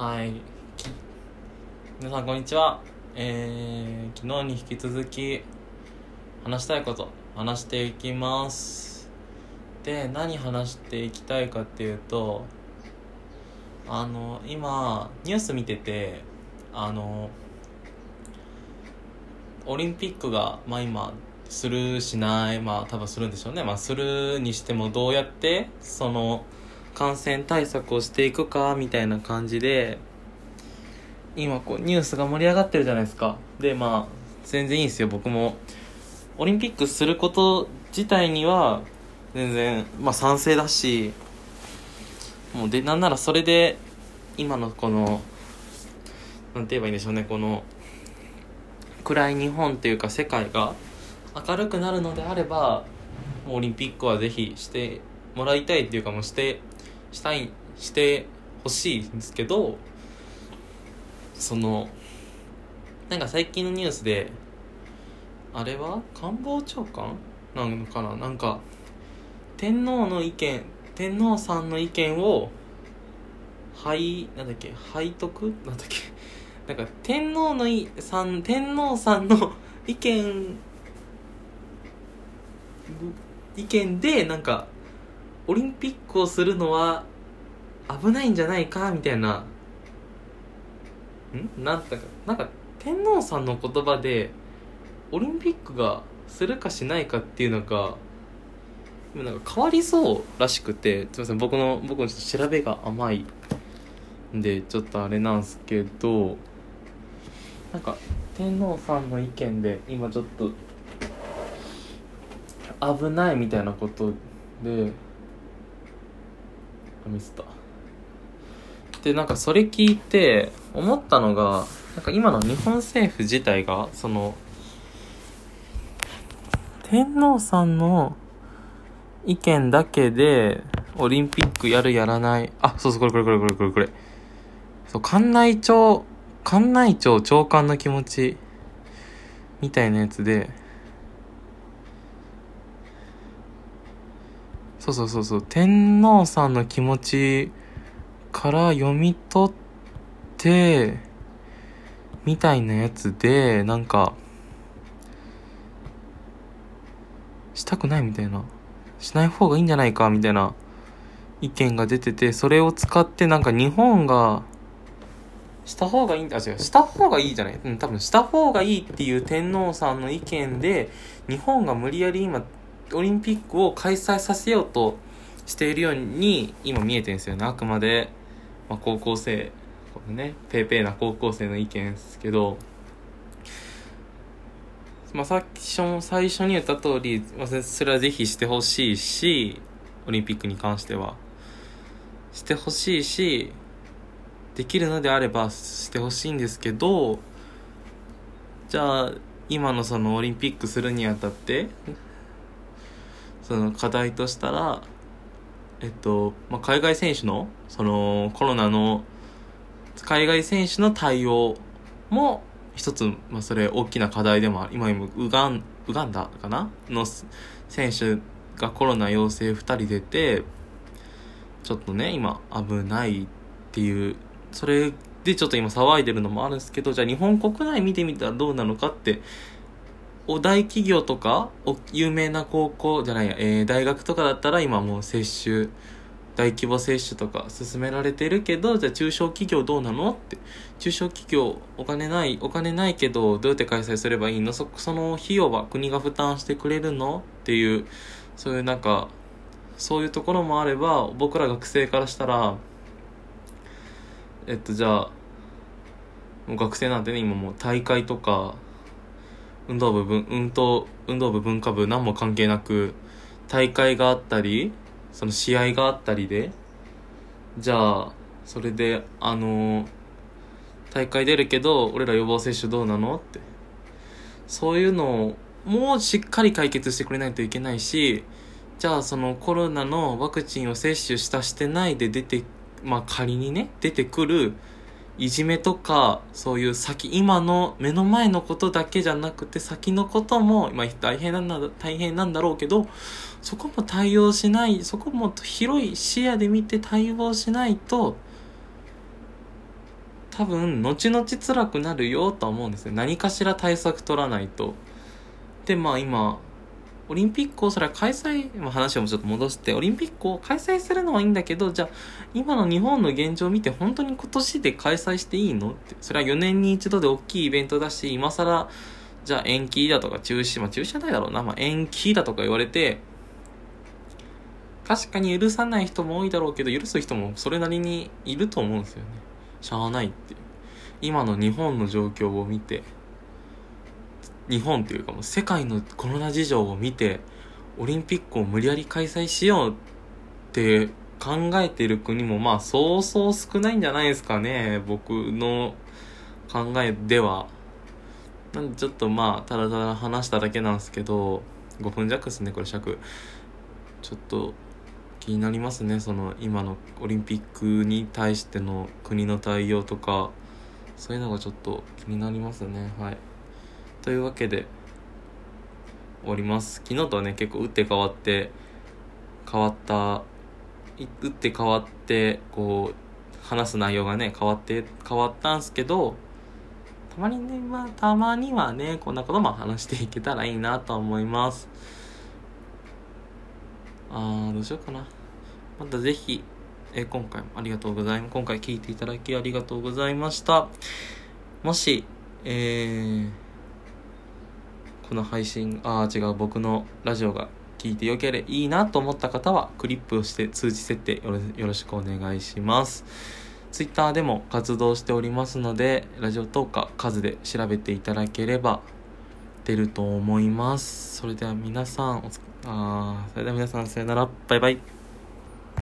はい。皆さん、こんにちは。えー、昨日に引き続き、話したいこと、話していきます。で、何話していきたいかっていうと、あの、今、ニュース見てて、あの、オリンピックが、まあ今、するしない、まあ多分するんでしょうね。まあするにしてもどうやって、その、感染対策をしていくかみたいな感じで今こうニュースが盛り上がってるじゃないですか。でまあ全然いいんですよ。僕も。オリンピックすること自体には全然まあ賛成だしもうでなんならそれで今のこのなんて言えばいいんでしょうね。この暗い日本っていうか世界が明るくなるのであればもうオリンピックはぜひしてもらいたいっていうかもしてしたいしてほしいんですけどそのなんか最近のニュースであれは？官房長官？なのかな？なんか天皇の意見天皇さんの意見をはいなんだっけ？背徳なんだっけ？なんか天皇のいさん天皇さんの意見意見でなんかオリンピックをするのは危ないんじゃないかみたいな。ん？なんだか、なんか天皇さんの言葉でオリンピックがするかしないかっていうのが、なんか変わりそうらしくて、すいません、僕の、僕のちょっと調べが甘いんで、ちょっとあれなんすけど、なんか天皇さんの意見で今ちょっと危ないみたいなことで、ミスった。でなんかそれ聞いて思ったのがなんか今の日本政府自体がその天皇さんの意見だけでオリンピックやるやらない。あそうそうこれこれこれこれこれこれそう館内長館内長長官の気持ちみたいなやつでそうそうそう。そう天皇さんの気持ちから読み取ってみたいなやつでなんかしたくないみたいな。しない方がいいんじゃないかみたいな意見が出ててそれを使ってなんか日本がした方がいいんだあ違うした方がいいじゃない。うん多分した方がいいっていう天皇さんの意見で日本が無理やり今オリンピックを開催させようとしているように今見えてるんですよね。あくまで、まあ、高校生このねペーペーな高校生の意見ですけど、まあ、さっき最初に言った通り、まあ、それはぜひしてほしいしオリンピックに関しては。してほしいしできるのであればしてほしいんですけどじゃあ今のそのオリンピックするにあたってその課題としたら、えっと、まあ、海外選手の、そのコロナの、海外選手の対応も一つ、まあ、それ大きな課題でもある。今今、ウガン、ウガンダかな？の選手がコロナ陽性2人出て、ちょっとね、今危ないっていう、それでちょっと今騒いでるのもあるんですけど、じゃあ日本国内見てみたらどうなのかって、お大企業とかお有名な高校じゃないや、えー、大学とかだったら今もう接種大規模接種とか進められてるけどじゃあ中小企業どうなのって。中小企業お金ないお金ないけどどうやって開催すればいいの？そその費用は国が負担してくれるのっていうそういうなんかそういうところもあれば僕ら学生からしたらえっとじゃあもう学生なんてね今もう大会とか運動部分運動運動部文化部何も関係なく大会があったりその試合があったりでじゃあそれであの大会出るけど俺ら予防接種どうなの？って。そういうのをもうしっかり解決してくれないといけないしじゃあそのコロナのワクチンを接種したしてないで出てまあ仮にね出てくるいじめとかそういう先今の目の前のことだけじゃなくて先のことも、まあ、大変なんだ大変なんだろうけどそこも対応しないそこも広い視野で見て対応しないと多分後々辛くなるよとは思うんですよ。何かしら対策取らないと。でまあ今オリンピックをそれは開催、まあ、話をもちょっと戻してオリンピックを開催するのはいいんだけどじゃあ今の日本の現状を見て本当に今年で開催していいの？ってそれは4年に一度で大きいイベントだし今更じゃあ延期だとか中止まあ中止じゃないだろうな、まあ、延期だとか言われて確かに許さない人も多いだろうけど許す人もそれなりにいると思うんですよね。しゃあないって今の日本の状況を見て。日本というかもう世界のコロナ事情を見てオリンピックを無理やり開催しようって考えてる国もまあそうそう少ないんじゃないですかね僕の考えでは。なんでちょっとまあただただ話しただけなんですけど5分弱ですねこれ尺。ちょっと気になりますねその今のオリンピックに対しての国の対応とか。そういうのがちょっと気になりますねはい。というわけで終わります。昨日とはね結構打って変わって変わった打って変わってこう話す内容がね変わって変わったんすけどたまにねまあたまにはねこんなことも話していけたらいいなと思います。あーどうしようかな。またぜひえ今回もありがとうございます。今回聞いていただきありがとうございました。もしえーこの配信ああ違う僕のラジオが聞いてよければいいなと思った方はクリップをして通知設定よろしくお願いします。ツイッターでも活動しておりますのでラジオトーカー数で調べていただければ出ると思います。それでは皆さんおつあそれでは皆さんさよなら。バイバイ。